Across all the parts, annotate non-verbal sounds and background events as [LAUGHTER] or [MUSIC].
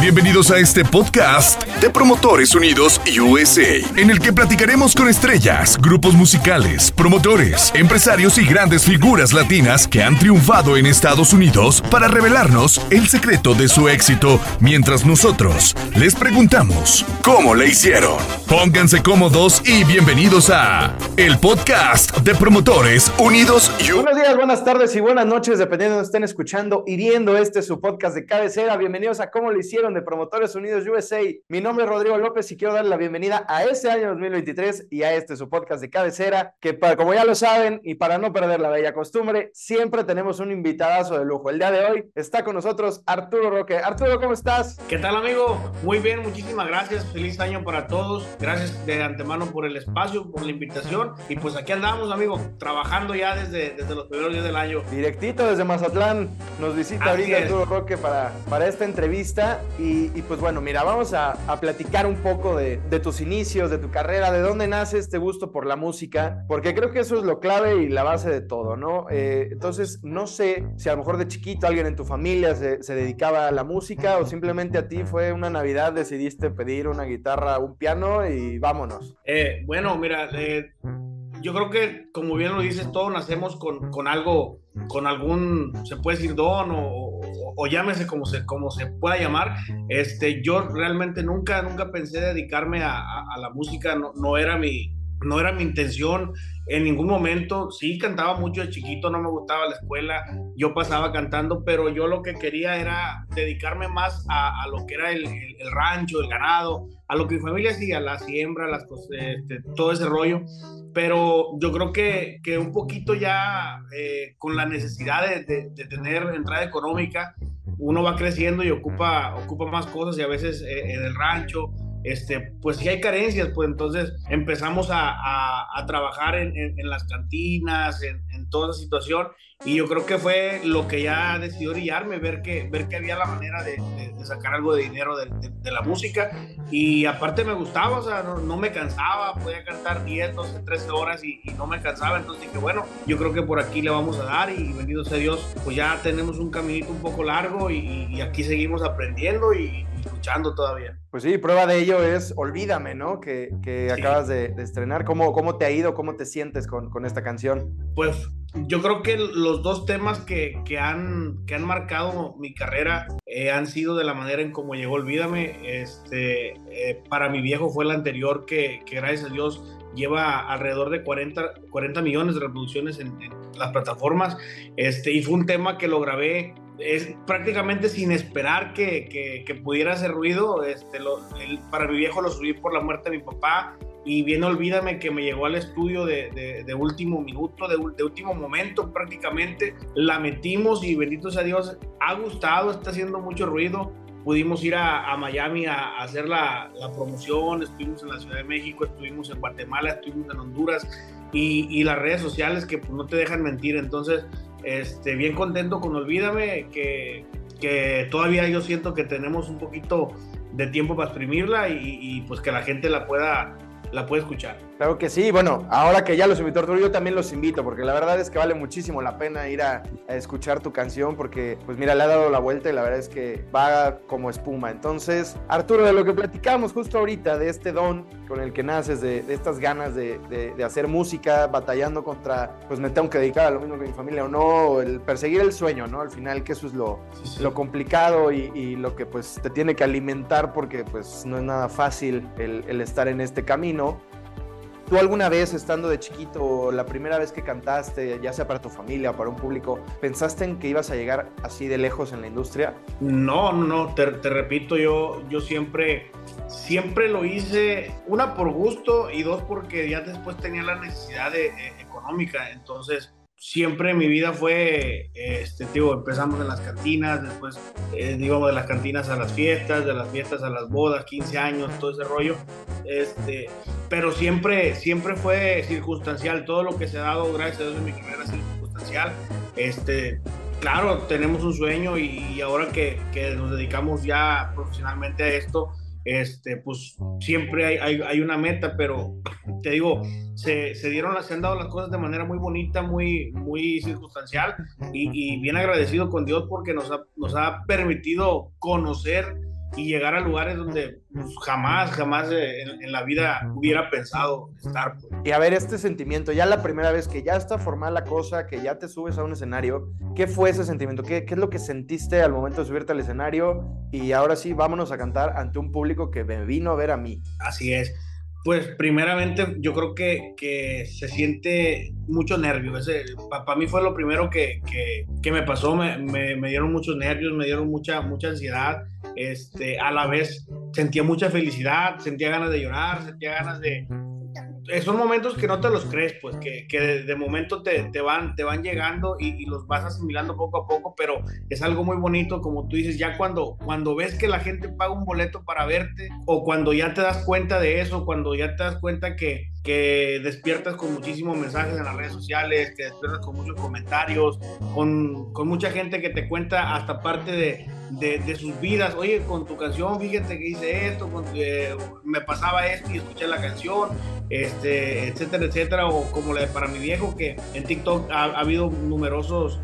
Bienvenidos a este podcast de Promotores Unidos USA, en el que platicaremos con estrellas, grupos musicales, promotores, empresarios y grandes figuras latinas que han triunfado en Estados Unidos para revelarnos el secreto de su éxito, mientras nosotros les preguntamos cómo le hicieron. Pónganse cómodos y bienvenidos a el podcast de Promotores Unidos USA. Buenos días, buenas tardes y buenas noches, dependiendo de donde estén escuchando y viendo este su podcast de cabecera. Bienvenidos a cómo le hicieron de Promotores Unidos USA. Mi nombre es Rodrigo López y quiero darle la bienvenida a este año 2023 y a este su podcast de cabecera, que para, como ya lo saben y para no perder la bella costumbre, siempre tenemos un invitadazo de lujo. El día de hoy está con nosotros Arturo Roque. Arturo, ¿cómo estás? ¿Qué tal, amigo? Muy bien, muchísimas gracias. Feliz año para todos. Gracias de antemano por el espacio, por la invitación. Y pues aquí andamos, amigo, trabajando ya desde, desde los primeros días del año. Directito desde Mazatlán nos visita Así ahorita es. Arturo Roque para, para esta entrevista. Y, pues bueno, mira, vamos a, platicar un poco de, tus inicios, de tu carrera, de dónde nace este gusto por la música, porque creo que eso es lo clave y la base de todo, ¿no? Eh, entonces, no sé si a lo mejor de chiquito alguien en tu familia se, se dedicaba a la música o simplemente a ti fue una Navidad, decidiste pedir una guitarra, un piano y vámonos. Eh, bueno, mira, eh, yo creo que, como bien lo dices, todos nacemos con, con algo, con algún, se puede decir don o, o- llámese como se, como se pueda llamar. Este, yo realmente nunca, nunca pensé dedicarme a la música, no, no era mi, no era mi intención en ningún momento. Sí, cantaba mucho de chiquito, no me gustaba la escuela, yo pasaba cantando, pero yo lo que quería era dedicarme más a, lo que era el, rancho, el ganado, a lo que mi familia hacía, la siembra, las cosas, este, todo ese rollo. Pero yo creo que, que un poquito ya eh, con la necesidad de tener entrada económica, uno va creciendo y ocupa, ocupa más cosas y a veces eh, en el rancho, este, pues sí hay carencias, pues entonces empezamos a, a- trabajar en, en- las cantinas, en, toda esa situación y yo creo que fue lo que ya decidió brillarme, ver que, ver que había la manera de, de- sacar algo de dinero de, la música y aparte me gustaba, o sea, no, no me cansaba, podía cantar 10, 12, 13 horas y, y no me cansaba, entonces dije, bueno, yo creo que por aquí le vamos a dar y bendito sea Dios, pues ya tenemos un caminito un poco largo y, y aquí seguimos aprendiendo y, y luchando todavía. Pues sí, prueba de ello es Olvídame, ¿no? Que, que Sí. acabas de, de estrenar. ¿Cómo, ¿Cómo te ha ido? ¿Cómo te sientes con, con esta canción? Pues yo creo que los dos temas que, que han, que han marcado mi carrera eh, han sido de la manera en cómo llegó Olvídame. Este, eh, para mi viejo fue el anterior que, que gracias a Dios lleva alrededor de 40, 40 millones de reproducciones en, en las plataformas. Este, y fue un tema que lo grabé es prácticamente sin esperar que, que, pudiera hacer ruido. Este, para mi viejo lo subí por la muerte de mi papá y bien olvídame que me llegó al estudio de, de- último minuto, de, último momento prácticamente. La metimos y bendito sea Dios, ha gustado, está haciendo mucho ruido. Pudimos ir a, a Miami a, a hacer la, la promoción, estuvimos en la Ciudad de México, estuvimos en Guatemala, estuvimos en Honduras y, y las redes sociales que pues, no te dejan mentir. Entonces, este, bien contento con Olvídame, que, que todavía yo siento que tenemos un poquito de tiempo para exprimirla y, y, pues que la gente la pueda, la pueda escuchar. Claro que sí. Bueno, ahora que ya los invitó Arturo, yo también los invito, porque la verdad es que vale muchísimo la pena ir a, a escuchar tu canción, porque, pues mira, le ha dado la vuelta y la verdad es que va como espuma. Entonces, Arturo, de lo que platicamos justo ahorita, de este don con el que naces, de, de estas ganas de, de- de hacer música, batallando contra, pues me tengo que dedicar a lo mismo que mi familia o no, o el perseguir el sueño, ¿no? Al final, que eso es lo, Sí, sí. lo complicado y, y lo que pues te tiene que alimentar porque pues no es nada fácil el, el estar en este camino. ¿Tú alguna vez estando de chiquito, la primera vez que cantaste, ya sea para tu familia o para un público, pensaste en que ibas a llegar así de lejos en la industria? No, no, no, te, te repito, yo, yo siempre, siempre lo hice, una por gusto y dos porque ya después tenía la necesidad de, eh, económica, entonces siempre mi vida fue, este, digo, empezamos en las cantinas, después eh, de las cantinas a las fiestas, de las fiestas a las bodas, 15 años, todo ese rollo, este, pero siempre, siempre fue circunstancial, todo lo que se ha dado, gracias a Dios en mi carrera sido circunstancial, este, claro, tenemos un sueño y, y ahora que, que, nos dedicamos ya profesionalmente a esto, este, pues siempre hay, hay, hay una meta, pero te digo, se, se, dieron, se han dado las cosas de manera muy bonita, muy, muy circunstancial y, y bien agradecido con Dios porque nos ha, nos ha permitido conocer y llegar a lugares donde pues, jamás, jamás en, la vida hubiera pensado estar. Pues. Y a ver, este sentimiento, ya la primera vez que ya está formada la cosa, que ya te subes a un escenario, ¿qué fue ese sentimiento? ¿Qué, qué es lo que sentiste al momento de subirte al escenario? Y ahora sí, vámonos a cantar ante un público que me vino a ver a mí. Así es. Pues primeramente yo creo que, que se siente mucho nervio. Para mí fue lo primero que, que, que me pasó. Me, me, me, dieron muchos nervios, me dieron mucha, mucha ansiedad. Este, a la vez sentía mucha felicidad, sentía ganas de llorar, sentía ganas de, eh, son momentos que no te los crees, pues que, que de, momento te, te, van, te van llegando y, los vas asimilando poco a poco, pero es algo muy bonito, como tú dices, ya cuando, cuando ves que la gente paga un boleto para verte o cuando ya te das cuenta de eso, cuando ya te das cuenta que, que despiertas con muchísimos mensajes en las redes sociales, que despiertas con muchos comentarios, con, con mucha gente que te cuenta hasta parte de, de, de, sus vidas. Oye, con tu canción, fíjate que hice esto, eh, me pasaba esto y escuché la canción, este, etcétera, etcétera. O como la de para mi viejo, que en TikTok ha, ha habido numerosos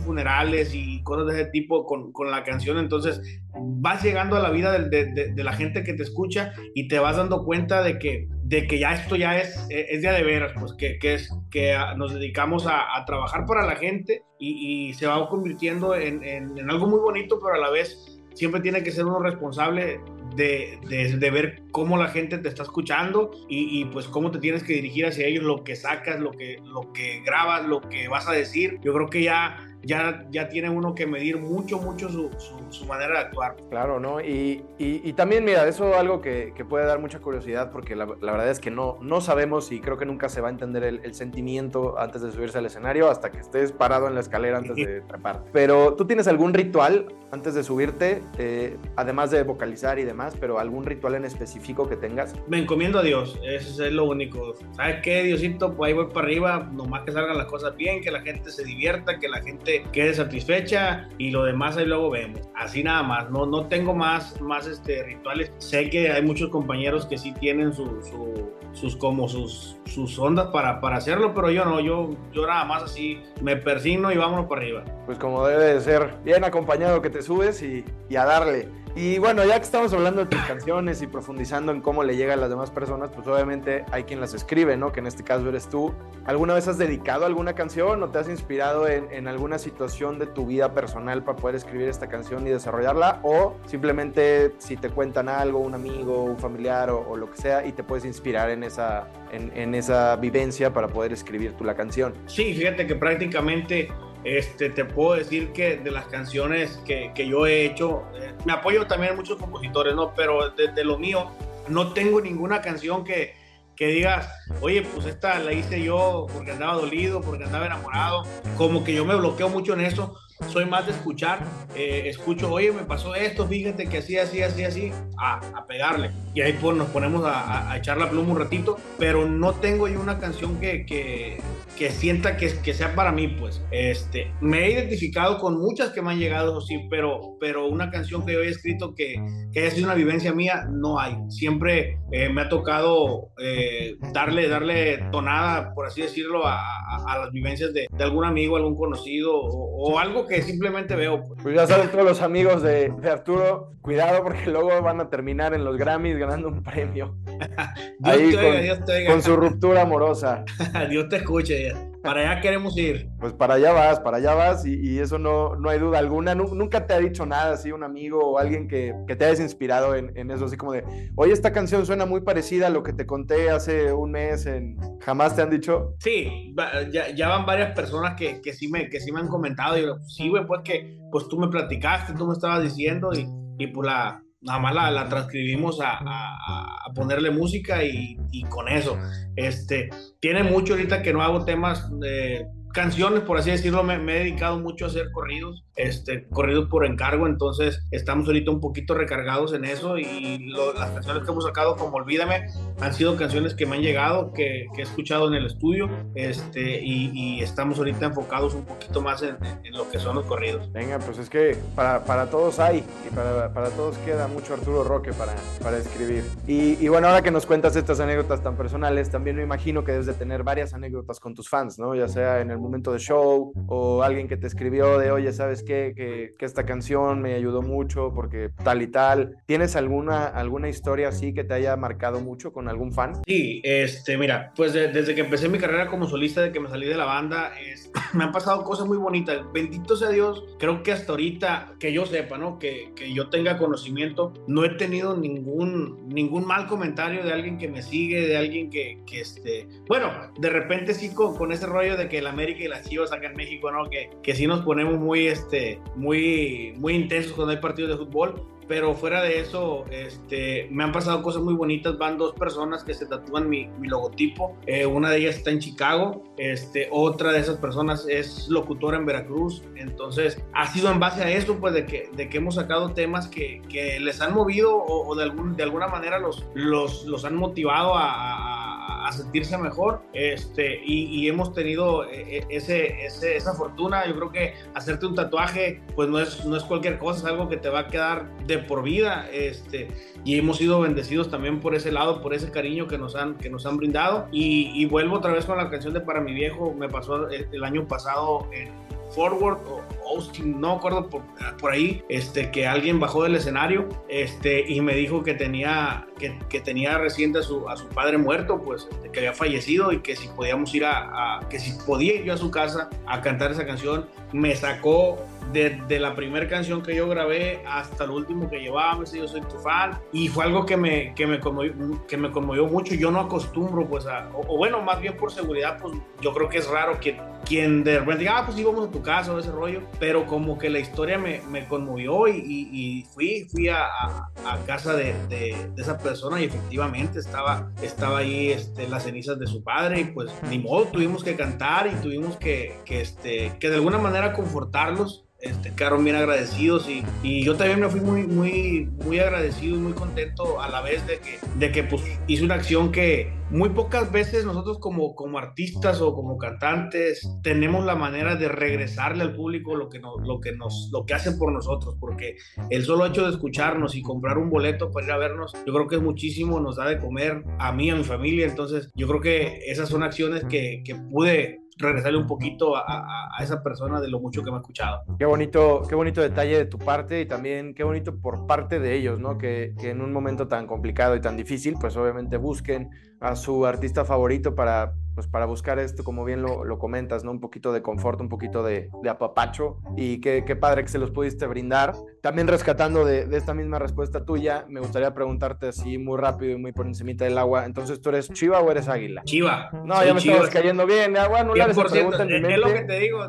funerales y cosas de ese tipo con, con la canción. Entonces vas llegando a la vida de, de, de, la gente que te escucha y te vas dando cuenta de que, de que ya esto ya es, es ya de veras, pues que, que, es, que nos dedicamos a, a trabajar para la gente y, se va convirtiendo en, en, algo muy bonito, pero a la vez siempre tiene que ser uno responsable de, de, ver cómo la gente te está escuchando y, y, pues cómo te tienes que dirigir hacia ellos, lo que sacas, lo que, lo que grabas, lo que vas a decir. Yo creo que ya ya, ya tiene uno que medir mucho, mucho su, su, manera de actuar. Claro, ¿no? Y, y, y también, mira, eso es algo que, que, puede dar mucha curiosidad porque la, la, verdad es que no, no sabemos y creo que nunca se va a entender el, el, sentimiento antes de subirse al escenario hasta que estés parado en la escalera antes de trepar. Pero tú tienes algún ritual antes de subirte, eh, además de vocalizar y demás, pero algún ritual en específico que tengas. Me encomiendo a Dios, eso es lo único. ¿Sabes qué, Diosito? Pues ahí voy para arriba, nomás que salgan las cosas bien, que la gente se divierta, que la gente quede satisfecha y lo demás ahí luego vemos. Así nada más, no, no tengo más, más este, rituales. Sé que hay muchos compañeros que sí tienen su, su, sus como sus, sus ondas para, para hacerlo, pero yo no, yo, yo nada más así me persigno y vámonos para arriba. Pues como debe de ser, bien acompañado que te subes y, y a darle. Y bueno, ya que estamos hablando de tus canciones y profundizando en cómo le llega a las demás personas, pues obviamente hay quien las escribe, ¿no? Que en este caso eres tú. ¿Alguna vez has dedicado alguna canción o te has inspirado en, alguna situación de tu vida personal para poder escribir esta canción y desarrollarla? ¿O simplemente si te cuentan algo, un amigo, un familiar o, lo que sea, y te puedes inspirar en esa, en esa vivencia para poder escribir tú la canción? Sí, fíjate que prácticamente este, te puedo decir que de las canciones que, que yo he hecho, eh, me apoyo también muchos compositores, ¿no? Pero de, de, lo mío, no tengo ninguna canción que, que digas, oye, pues esta la hice yo porque andaba dolido, porque andaba enamorado. Como que yo me bloqueo mucho en eso. Soy más de escuchar, eh, escucho, oye, me pasó esto, fíjate que así, así, así, así, a, a pegarle. Y ahí pues, nos ponemos a, a, echar la pluma un ratito, pero no tengo yo una canción que, que, que sienta que, que, sea para mí, pues. Este, me he identificado con muchas que me han llegado, sí, pero, pero una canción que yo he escrito que, que haya sido una vivencia mía, no hay. Siempre eh, me ha tocado eh, darle, darle tonada, por así decirlo, a, a, a las vivencias de, de, algún amigo, algún conocido o, o, algo que simplemente veo. Pues, pues ya saben todos los amigos de, de, Arturo, cuidado porque luego van a terminar en los Grammys ganando un premio. [LAUGHS] Ahí con, oiga, con su ruptura amorosa. [LAUGHS] Dios te escuche. Para allá queremos ir. Pues para allá vas, para allá vas y, y eso no, no, hay duda alguna. Nunca te ha dicho nada así un amigo o alguien que, que te hayas inspirado en, en, eso, así como de, oye, esta canción suena muy parecida a lo que te conté hace un mes en... ¿Jamás te han dicho? Sí, ya, ya van varias personas que, que, sí me, que sí me han comentado y yo, sí, güey, pues que pues tú me platicaste, tú me estabas diciendo y, y pues la, nada más la, la transcribimos a, a, ponerle música y, y, con eso. Este, tiene mucho ahorita que no hago temas de canciones, por así decirlo, me, he dedicado mucho a hacer corridos, este, corridos por encargo, entonces estamos ahorita un poquito recargados en eso y lo, las canciones que hemos sacado como Olvídame han sido canciones que me han llegado, que, que he escuchado en el estudio este, y, y, estamos ahorita enfocados un poquito más en, en, lo que son los corridos. Venga, pues es que para, para todos hay y para, para, todos queda mucho Arturo Roque para, para escribir. Y, y, bueno, ahora que nos cuentas estas anécdotas tan personales, también me imagino que debes de tener varias anécdotas con tus fans, ¿no? Ya sea en el momento de show o alguien que te escribió de, oye, ¿sabes que, que, que, esta canción me ayudó mucho porque tal y tal. ¿Tienes alguna, alguna historia así que te haya marcado mucho con algún fan? Sí, este, mira, pues desde que empecé mi carrera como solista, de que me salí de la banda, es, [LAUGHS] me han pasado cosas muy bonitas. Bendito sea Dios, creo que hasta ahorita, que yo sepa, ¿no? Que, que yo tenga conocimiento, no he tenido ningún, ningún mal comentario de alguien que me sigue, de alguien que, que este, bueno, de repente sí con, con ese rollo de que el América y las Chivas acá en México, ¿no? Que, que sí nos ponemos muy, este, muy, muy intensos cuando hay partidos de fútbol pero fuera de eso, este, me han pasado cosas muy bonitas. Van dos personas que se tatúan mi, mi logotipo. Eh, una de ellas está en Chicago, este, otra de esas personas es locutora en Veracruz. Entonces, ha sido en base a eso, pues, de que, de que hemos sacado temas que, que les han movido o, o, de, algún, de alguna manera los, los, los han motivado a, a, a sentirse mejor. Este, y, hemos tenido e, e, ese, esa fortuna. Yo creo que hacerte un tatuaje, pues, no es, no es cualquier cosa, es algo que te va a quedar de por vida, este, y hemos sido bendecidos también por ese lado, por ese cariño que nos han, que nos han brindado. Y, vuelvo otra vez con la canción de Para mi viejo, me pasó el, año pasado en Forward o Austin, no acuerdo por, por, ahí, este, que alguien bajó del escenario este, y me dijo que tenía, que, que tenía reciente a su, a su padre muerto, pues que había fallecido y que si podíamos ir a, que si podía ir yo a su casa a cantar esa canción, me sacó desde de la primera canción que yo grabé hasta lo último que llevaba, me yo soy tu fan y fue algo que me, que me, conmovió, que me conmovió mucho, yo no acostumbro pues a, o, o, bueno, más bien por seguridad, pues yo creo que es raro que quien de repente diga, ah, pues íbamos a tu casa o ese rollo, pero como que la historia me, me conmovió y, y, y, fui, fui a, a, a casa de, de, de, esa persona y efectivamente estaba, estaba ahí este, las cenizas de su padre y pues ni modo, tuvimos que cantar y tuvimos que, que, este, que de alguna manera confortarlos este, quedaron bien agradecidos y, y, yo también me fui muy, muy, muy agradecido y muy contento a la vez de que, de que pues, hice una acción que muy pocas veces nosotros como, como artistas o como cantantes tenemos la manera de regresarle al público lo que, nos, lo, que nos, lo que hacen por nosotros, porque el solo hecho de escucharnos y comprar un boleto para ir a vernos, yo creo que es muchísimo, nos da de comer a mí, a mi familia, entonces yo creo que esas son acciones que, que pude regresarle un poquito a, a, a, esa persona de lo mucho que me ha escuchado. Qué bonito, qué bonito detalle de tu parte y también qué bonito por parte de ellos, ¿no? Que, que en un momento tan complicado y tan difícil, pues obviamente busquen a su artista favorito para, pues para buscar esto, como bien lo, lo comentas, ¿no? Un poquito de confort, un poquito de, de apapacho y qué, qué, padre que se los pudiste brindar. También rescatando de, de, esta misma respuesta tuya, me gustaría preguntarte así muy rápido y muy por encimita del agua. Entonces, ¿tú eres Chiva o eres Águila? Chiva. No, ya me chiva. estabas cayendo bien. Agua no es, es lo que te digo.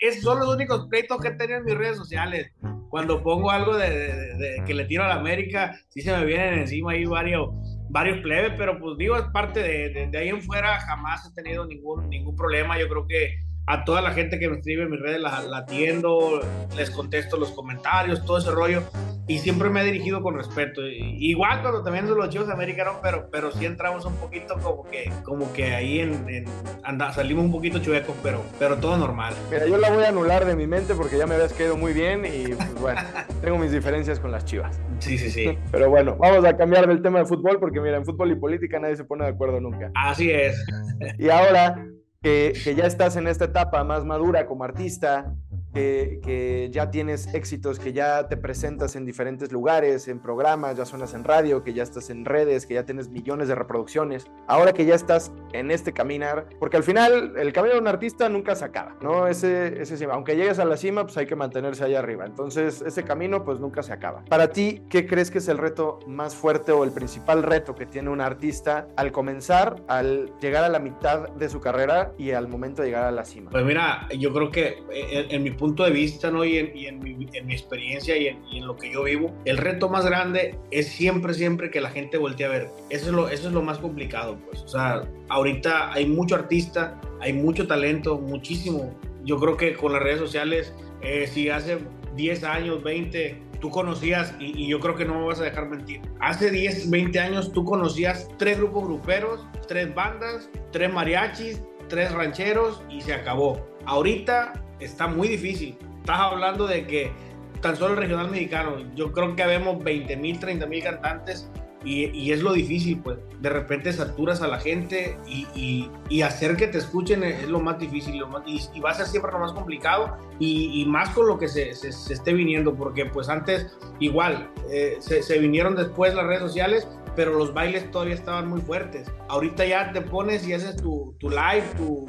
Es, son los únicos pleitos que he tenido en mis redes sociales. Cuando pongo algo de, de que le tiro a la América, sí se me vienen encima ahí varios varios plebes, pero pues digo, es parte de, de, de, ahí en fuera, jamás he tenido ningún, ningún problema. Yo creo que a toda la gente que me escribe en mis redes la, la, atiendo, les contesto los comentarios, todo ese rollo, y siempre me he dirigido con respeto. Igual cuando también son los América, ¿no? pero, pero sí entramos un poquito como que, como que ahí en, en anda, salimos un poquito chuvecos, pero, pero todo normal. Mira, yo la voy a anular de mi mente porque ya me habías quedado muy bien y pues bueno, [LAUGHS] tengo mis diferencias con las chivas. Sí, sí, sí. [LAUGHS] Pero bueno, vamos a cambiar del tema de fútbol porque mira, en fútbol y política nadie se pone de acuerdo nunca. Así es. Y ahora que, que, ya estás en esta etapa más madura como artista, que, ya tienes éxitos, que ya te presentas en diferentes lugares, en programas, ya suenas en radio, que ya estás en redes, que ya tienes millones de reproducciones. Ahora que ya estás en este caminar, porque al final el camino de un artista nunca se acaba, ¿no? Ese, ese aunque llegues a la cima, pues hay que mantenerse allá arriba. Entonces, ese camino, pues nunca se acaba. Para ti, ¿qué crees que es el reto más fuerte o el principal reto que tiene un artista al comenzar, al llegar a la mitad de su carrera y al momento de llegar a la cima? Pues mira, yo creo que en, en mi punto de vista ¿no? y, en, y en, mi, en mi, experiencia y en, y en, lo que yo vivo, el reto más grande es siempre, siempre que la gente voltee a ver. Eso es lo, eso es lo más complicado, pues. O sea, ahorita hay mucho artista, hay mucho talento, muchísimo. Yo creo que con las redes sociales, eh, si hace 10 años, 20, tú conocías, y, y, yo creo que no me vas a dejar mentir, hace 10, 20 años tú conocías tres grupos gruperos, tres bandas, tres mariachis, tres rancheros y se acabó. Ahorita está muy difícil. Estás hablando de que tan solo el regional mexicano, yo creo que vemos 20 mil, 30 mil cantantes y, es lo difícil, pues de repente saturas a la gente y, hacer que te escuchen es lo más difícil y, va a ser siempre lo más complicado y, más con lo que se, esté viniendo, porque pues antes igual eh, se vinieron después las redes sociales pero los bailes todavía estaban muy fuertes. Ahorita ya te pones y haces tu, tu live, tu,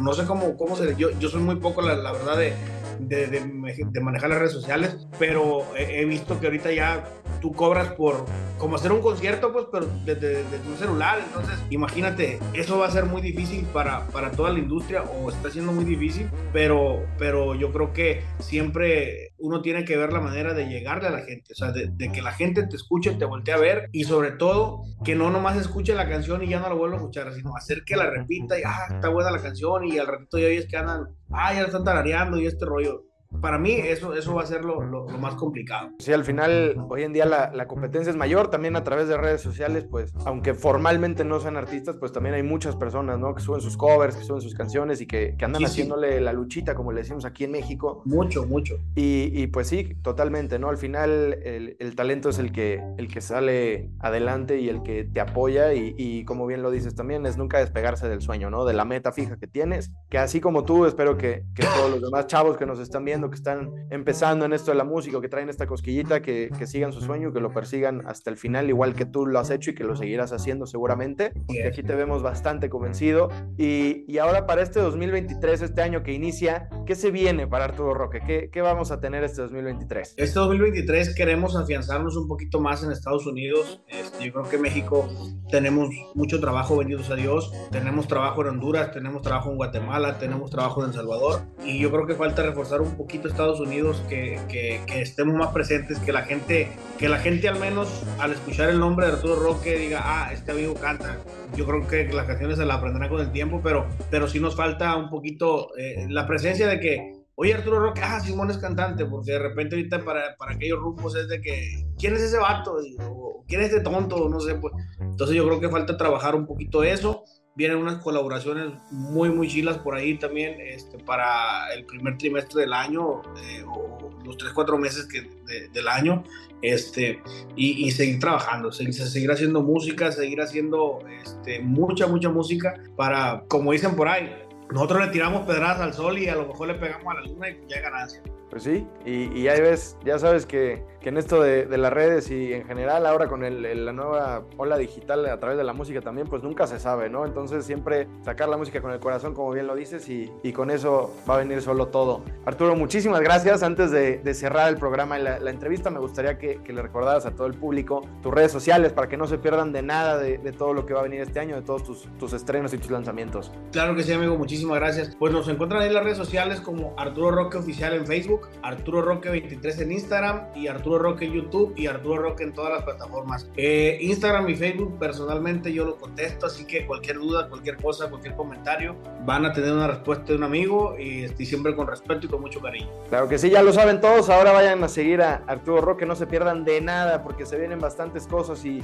no sé cómo, cómo se... Yo, yo soy muy poco, la, la verdad, de, de, de, manejar las redes sociales, pero he, visto que ahorita ya tú cobras por como hacer un concierto, pues, pero desde, un celular. Entonces, imagínate, eso va a ser muy difícil para, para toda la industria o está siendo muy difícil, pero, pero yo creo que siempre uno tiene que ver la manera de llegarle a la gente, o sea, de, que la gente te escuche, te voltee a ver y sobre todo que no nomás escuche la canción y ya no la vuelva a escuchar, sino hacer que la repita y, ah, está buena la canción y al ratito ya es que andan, ah, ya están tarareando y este rollo para mí eso, eso va a ser lo, lo, más complicado. Sí, al final, hoy en día la, la, competencia es mayor, también a través de redes sociales, pues, aunque formalmente no sean artistas, pues también hay muchas personas, ¿no? Que suben sus covers, que suben sus canciones y que, que andan haciéndole la luchita, como le decimos aquí en México. Mucho, mucho. Y, y pues sí, totalmente, ¿no? Al final el, el, talento es el que, el que sale adelante y el que te apoya y, y, como bien lo dices también, es nunca despegarse del sueño, ¿no? De la meta fija que tienes, que así como tú, espero que, que todos los demás chavos que nos están viendo, que están empezando en esto de la música, que traen esta cosquillita, que, sigan su sueño, que lo persigan hasta el final, igual que tú lo has hecho y que lo seguirás haciendo seguramente. Y aquí te vemos bastante convencido. Y, y, ahora para este 2023, este año que inicia, ¿qué se viene para Arturo Roque? ¿Qué, ¿Qué vamos a tener este 2023? Este 2023 queremos afianzarnos un poquito más en Estados Unidos. Este, yo creo que México tenemos mucho trabajo, benditos a Dios. Tenemos trabajo en Honduras, tenemos trabajo en Guatemala, tenemos trabajo en El Salvador. Y yo creo que falta reforzar un poquito Estados Unidos, que, que, estemos más presentes, que la gente, que la gente al menos al escuchar el nombre de Arturo Roque diga, ah, este amigo canta. Yo creo que las canciones se las aprenderán con el tiempo, pero, pero sí nos falta un poquito eh, la presencia de que, oye Arturo Roque, ah, Simón es cantante, porque de repente ahorita para, para aquellos grupos es de que, ¿quién es ese vato? O, ¿Quién es este tonto? No sé, pues. Entonces yo creo que falta trabajar un poquito eso vienen unas colaboraciones muy, muy chilas por ahí también este, para el primer trimestre del año eh, o los tres, cuatro meses que, del año este, y, seguir trabajando, seguir, seguir, haciendo música, seguir haciendo este, mucha, mucha música para, como dicen por ahí, nosotros le tiramos pedradas al sol y a lo mejor le pegamos a la luna y ya hay ganancia. Pues sí, y, y ahí ves, ya sabes que, que en esto de, las redes y en general ahora con el, la nueva ola digital a través de la música también, pues nunca se sabe, ¿no? Entonces siempre sacar la música con el corazón, como bien lo dices, y, y con eso va a venir solo todo. Arturo, muchísimas gracias. Antes de, cerrar el programa y la, entrevista, me gustaría que, le recordaras a todo el público tus redes sociales para que no se pierdan de nada de, de todo lo que va a venir este año, de todos tus, tus, estrenos y tus lanzamientos. Claro que sí, amigo, muchísimas gracias. Pues nos encuentran en las redes sociales como Arturo Roque Oficial en Facebook Arturo Roque 23 en Instagram y Arturo Roque en YouTube y Arturo Roque en todas las plataformas. Eh, Instagram y Facebook personalmente yo lo contesto, así que cualquier duda, cualquier cosa, cualquier comentario, van a tener una respuesta de un amigo y estoy siempre con respeto y con mucho cariño. Claro que sí, ya lo saben todos, ahora vayan a seguir a Arturo Roque, no se pierdan de nada porque se vienen bastantes cosas y,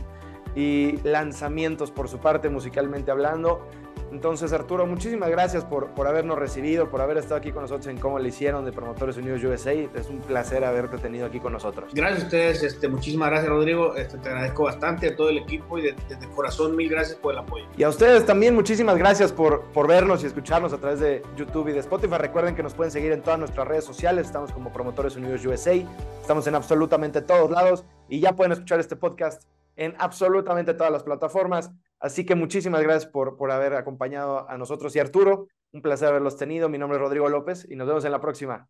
y lanzamientos por su parte musicalmente hablando. Entonces, Arturo, muchísimas gracias por, por habernos recibido, por haber estado aquí con nosotros en Cómo le hicieron de Promotores Unidos USA. Es un placer haberte tenido aquí con nosotros. Gracias a ustedes, este, muchísimas gracias, Rodrigo. Este, te agradezco bastante a todo el equipo y de, de, corazón mil gracias por el apoyo. Y a ustedes también, muchísimas gracias por, por vernos y escucharnos a través de YouTube y de Spotify. Recuerden que nos pueden seguir en todas nuestras redes sociales. Estamos como Promotores Unidos USA. Estamos en absolutamente todos lados y ya pueden escuchar este podcast en absolutamente todas las plataformas. Así que muchísimas gracias por, por haber acompañado a nosotros y Arturo. Un placer haberlos tenido. Mi nombre es Rodrigo López y nos vemos en la próxima.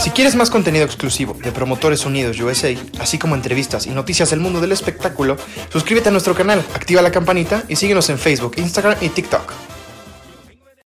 Si quieres más contenido exclusivo de Promotores Unidos USA, así como entrevistas y noticias del mundo del espectáculo, suscríbete a nuestro canal, activa la campanita y síguenos en Facebook, Instagram y TikTok.